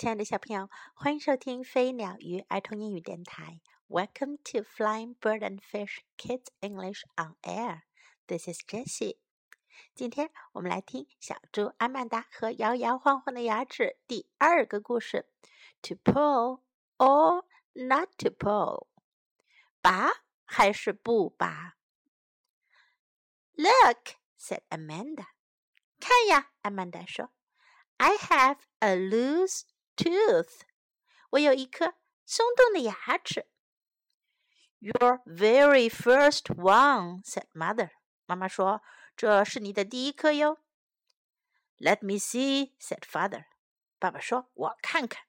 亲爱的小朋友，欢迎收听飞鸟鱼儿童英语电台。Welcome to Flying Bird and Fish Kids English on Air. This is Jessie. 今天我们来听小猪阿曼达和摇摇晃晃的牙齿第二个故事：To pull or not to pull，拔还是不拔？Look, said Amanda. 看呀，阿曼达说：“I have a loose tooth。我有一颗松动的牙齿。Your very first one," said mother. 妈妈说：“这是你的第一颗哟。” Let me see," said father. 爸爸说：“我看看。”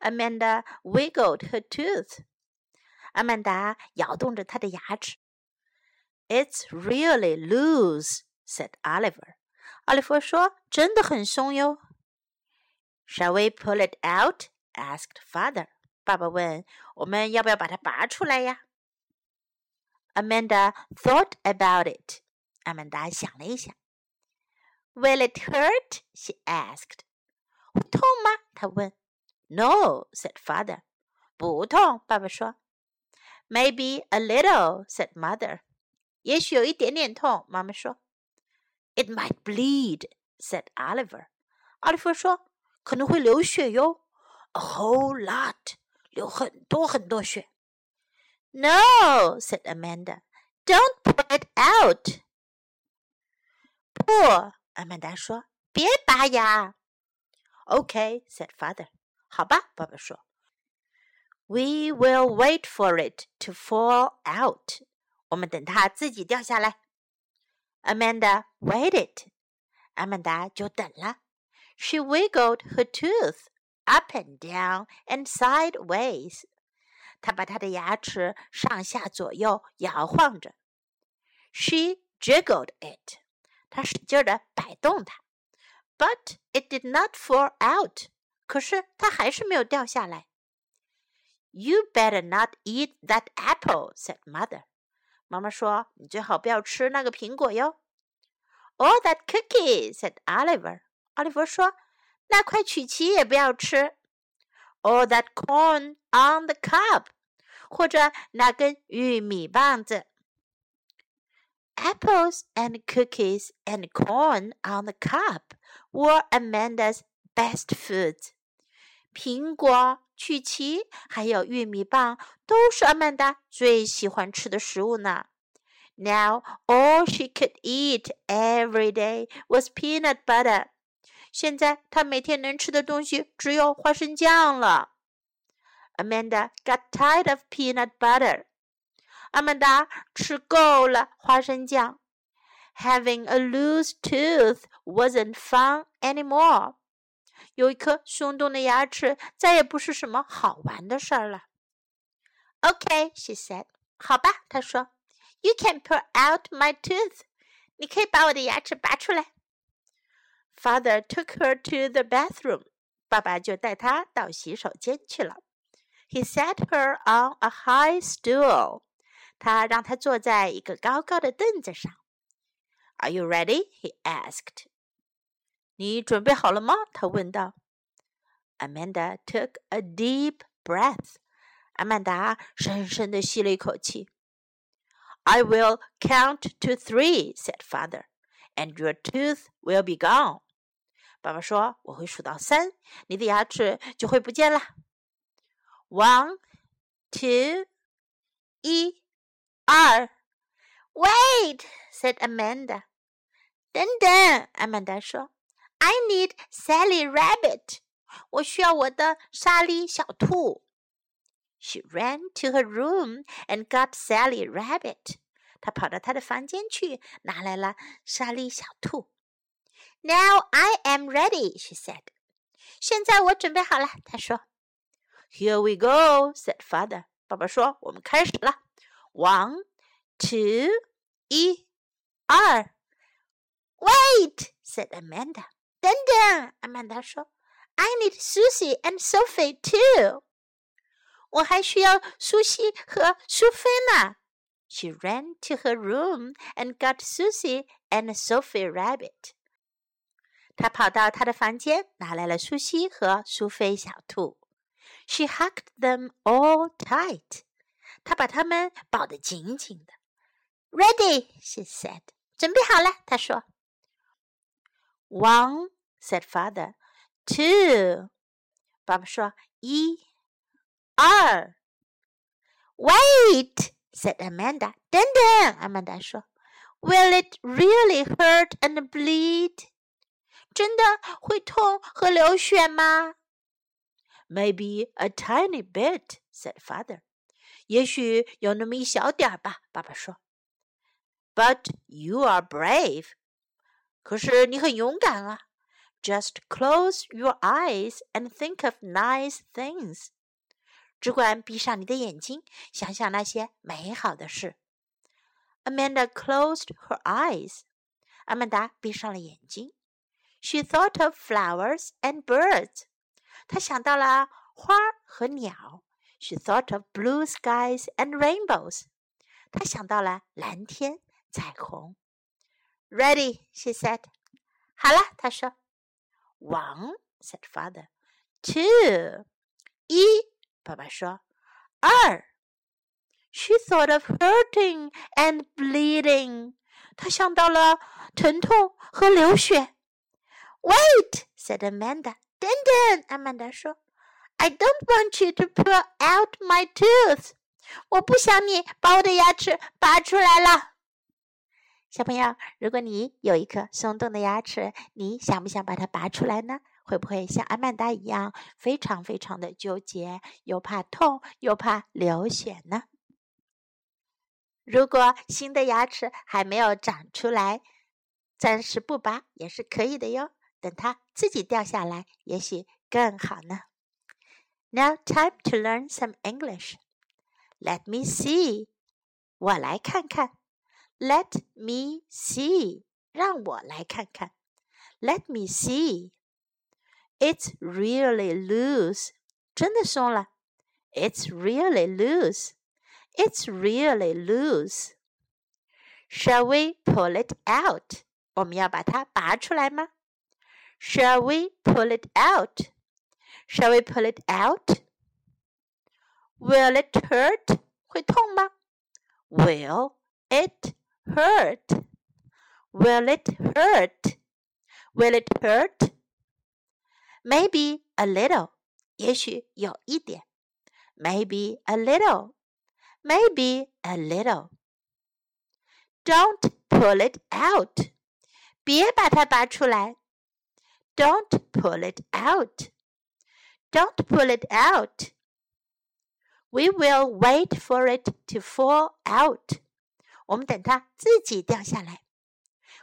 Amanda wiggled her tooth. 阿曼达摇动着她的牙齿。It's really loose," said Oliver. 奥利弗说：“真的很松哟。” Shall we pull it out? asked father. 爸爸问：“我们要不要把它拔出来呀？” Amanda thought about it. 阿曼达想了一想。Will it hurt? she asked. 会痛吗？她问。No, said father. 不痛，爸爸说。Maybe a little, said mother. 也许有一点点痛，妈妈说。It might bleed, said Oliver. 奥利弗说。 可能会流血哟，a whole lot，流很多很多血。No, said Amanda, don't pull it out. 不，阿曼达说，别拔牙。Okay, said father. 好吧，爸爸说。We will wait for it to fall out. 我们等它自己掉下来。Amanda waited. 阿曼达就等了。 she wiggled her tooth up and down and sideways. 她把她的牙齿上下左右摇晃着。She jiggled it. 她使劲地摆动它。But it did not fall out. 可是它还是没有掉下来。You better not eat that apple," said mother. 妈妈说：“你最好不要吃那个苹果哟。” Or that cookie," said Oliver. 奥利弗说：“那块曲奇也不要吃。” Or that corn on the cob，或者那根玉米棒子。Apples and cookies and corn on the cob were Amanda's best foods. 苹果、曲奇还有玉米棒都是阿曼达最喜欢吃的食物呢。Now all she could eat every day was peanut butter. 现在他每天能吃的东西只有花生酱了。Amanda got tired of peanut butter。阿曼达吃够了花生酱。Having a loose tooth wasn't fun anymore。有一颗松动的牙齿再也不是什么好玩的事儿了。Okay，she said。好吧，她说。You can pull out my tooth。你可以把我的牙齿拔出来。 Father took her to the bathroom. 爸爸就带她到洗手间去了。He sat her on a high stool. 他让她坐在一个高高的凳子上。Are you ready? He asked. 你准备好了吗？他问道。Amanda took a deep breath. 阿曼达深深地吸了一口气。I will count to three, said father, and your tooth will be gone. 爸爸说：“我会数到三，你的牙齿就会不见了。One, two，一、二。Wait, said Amanda. 等等，阿曼达说：“I need Sally Rabbit. 我需要我的莎莉小兔。” She ran to her room and got Sally Rabbit. 她跑到她的房间去，拿来了莎莉小兔。now I am ready, she said. 现在我准备好了，她说。Here we go, said father. 爸爸说：“我们开始了。One, two，一、二。Wait, said Amanda. 等等，阿曼达说：“I need Susie and Sophie too。”我还需要苏西和苏菲呢。She ran to her room and got Susie and Sophie Rabbit. 他跑到他的房间，拿来了苏西和苏菲小兔。She hugged them all tight. 她把他们抱得紧紧的。Ready, she said. 准备好了，她说。One, said father. Two. 爸爸说一、二。Wait, said Amanda. 等等，阿曼达说。Will it really hurt and bleed? 真的会痛和流血吗？Maybe a tiny bit, said father. 也许有那么一小点儿吧，爸爸说。But you are brave. 可是你很勇敢啊。Just close your eyes and think of nice things. 只管闭上你的眼睛，想想那些美好的事。Amanda closed her eyes. 阿曼达闭上了眼睛。She thought of flowers and birds. 她想到了花和鸟。She thought of blue skies and rainbows. 她想到了蓝天、彩虹。Ready, she said. 好了，她说。One, said father. Two, 一，爸爸说。二。She thought of hurting and bleeding. 她想到了疼痛和流血。 Wait, said Amanda. 等等，阿曼达说。I don't want you to pull out my tooth. 我不想你把我的牙齿拔出来了。小朋友，如果你有一颗松动的牙齿，你想不想把它拔出来呢？会不会像阿曼达一样，非常非常的纠结，又怕痛，又怕流血呢？如果新的牙齿还没有长出来，暂时不拔也是可以的哟。等它自己掉下来，也许更好呢。Now time to learn some English. Let me see. 我来看看。Let me see. 让我来看看。Let me see. It's really loose. 真的松了。It's really loose. It's really loose. Shall we pull it out? 我们要把它拔出来吗 ？Shall we pull it out? Shall we pull it out? Will it hurt? 会痛吗？Will it hurt? Will it hurt? Will it hurt? Maybe a little. 也许有一点。Maybe a little. Maybe a little. Don't pull it out. 别把它拔出来。 Don't pull it out. Don't pull it out. We will wait for it to fall out. 我们等它自己掉下来。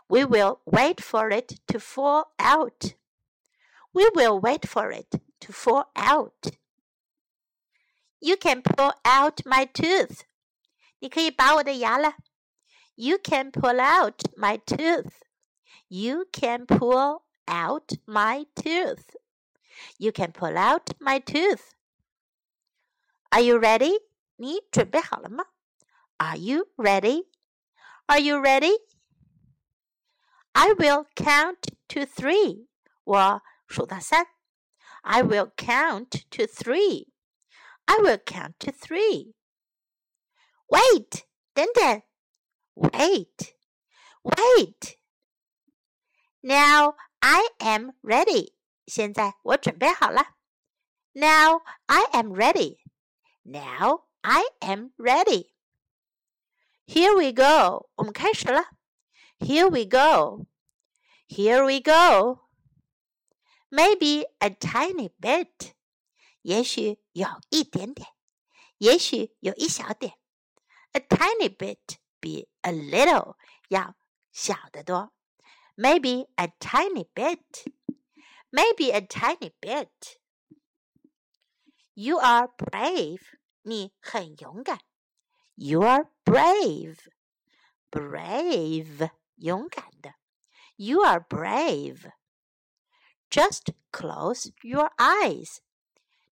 We will wait for it to fall out. We will wait for it to fall out. You can pull out my tooth. 你可以拔我的牙了。You can pull out my tooth. You can pull out my tooth. You can pull out my tooth. Are you ready? 你准备好了吗？Are you ready? Are you ready? I will count to three. 我数到三。I will count to three. I will count to three. Wait, 等等。Wait, wait. Now I am ready. 现在我准备好了。Now I am ready. Now I am ready. Here we go. 我们开始了。Here we go. Here we go. Maybe a tiny bit. 也许有一点点，也许有一小点。A tiny bit 比 a little 要小得多。 Maybe a tiny bit. Maybe a tiny bit. You are brave. 你很勇敢。You are brave. Brave. 勇敢的。You are brave. Just close your eyes.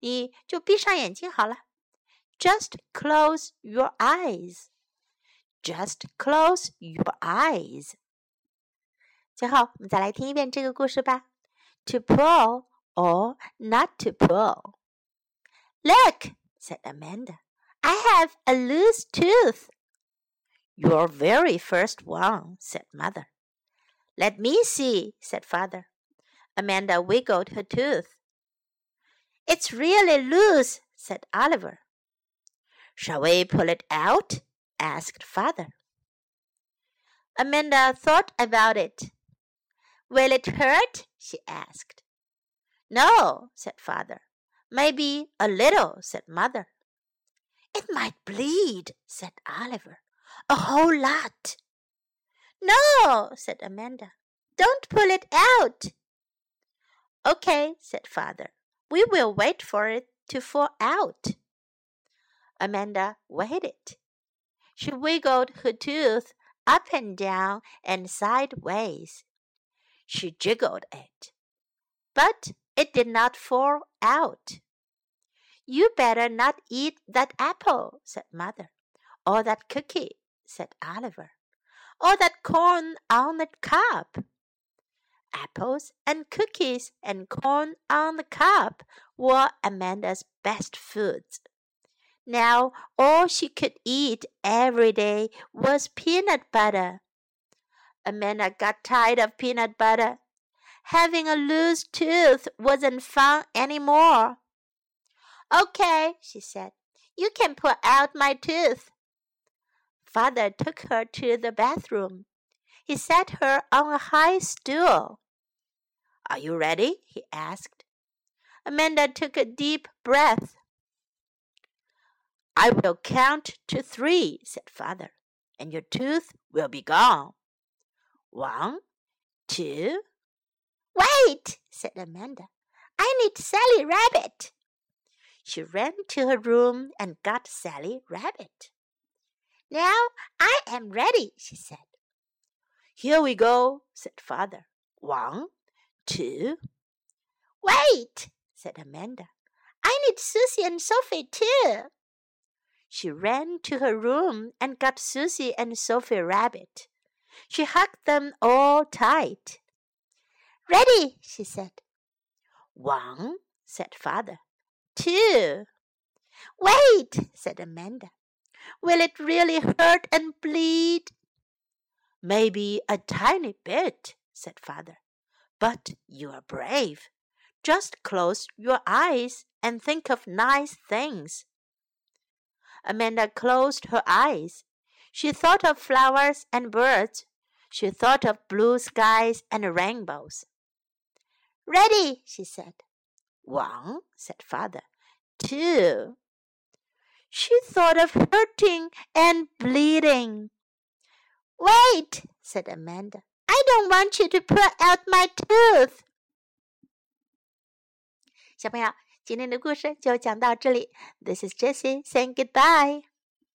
你就闭上眼睛好了。Just close your eyes. Just close your eyes. 最后，我们再来听一遍这个故事吧。 to pull or not to pull. Look, said Amanda, I have a loose tooth. Your very first one, said Mother. Let me see, said Father. Amanda wiggled her tooth. It's really loose, said Oliver. Shall we pull it out? asked Father. Amanda thought about it. Will it hurt? she asked. No, said Father. Maybe a little, said Mother. It might bleed, said Oliver. A whole lot. No, said Amanda. Don't pull it out. Okay, said Father. We will wait for it to fall out. Amanda waited. She wiggled her tooth up and down and sideways. She jiggled it, but it did not fall out. You better not eat that apple, said Mother, or that cookie, said Oliver, or that corn on the cob. Apples and cookies and corn on the cob were Amanda's best foods. Now all she could eat every day was peanut butter. Amanda got tired of peanut butter. Having a loose tooth wasn't fun any more. Okay, she said, you can pull out my tooth. Father took her to the bathroom. He set her on a high stool. Are you ready? he asked. Amanda took a deep breath. I will count to three, said Father, and your tooth will be gone. One, two. Wait, said Amanda. I need Sally Rabbit. She ran to her room and got Sally Rabbit. Now I am ready, she said. Here we go, said Father. One, two. Wait, said Amanda. I need Susie and Sophie too. She ran to her room and got Susie and Sophie Rabbit. She hugged them all tight. Ready, she said. One, said Father. Two. Wait, said Amanda. Will it really hurt and bleed? Maybe a tiny bit, said Father. But you are brave. Just close your eyes and think of nice things. Amanda closed her eyes. She thought of flowers and birds. She thought of blue skies and rainbows. Ready, she said. One, said Father. Two. She thought of hurting and bleeding. Wait, said Amanda. I don't want you to pull out my tooth. 小朋友，今天的故事就讲到这里。This is Jessie saying goodbye.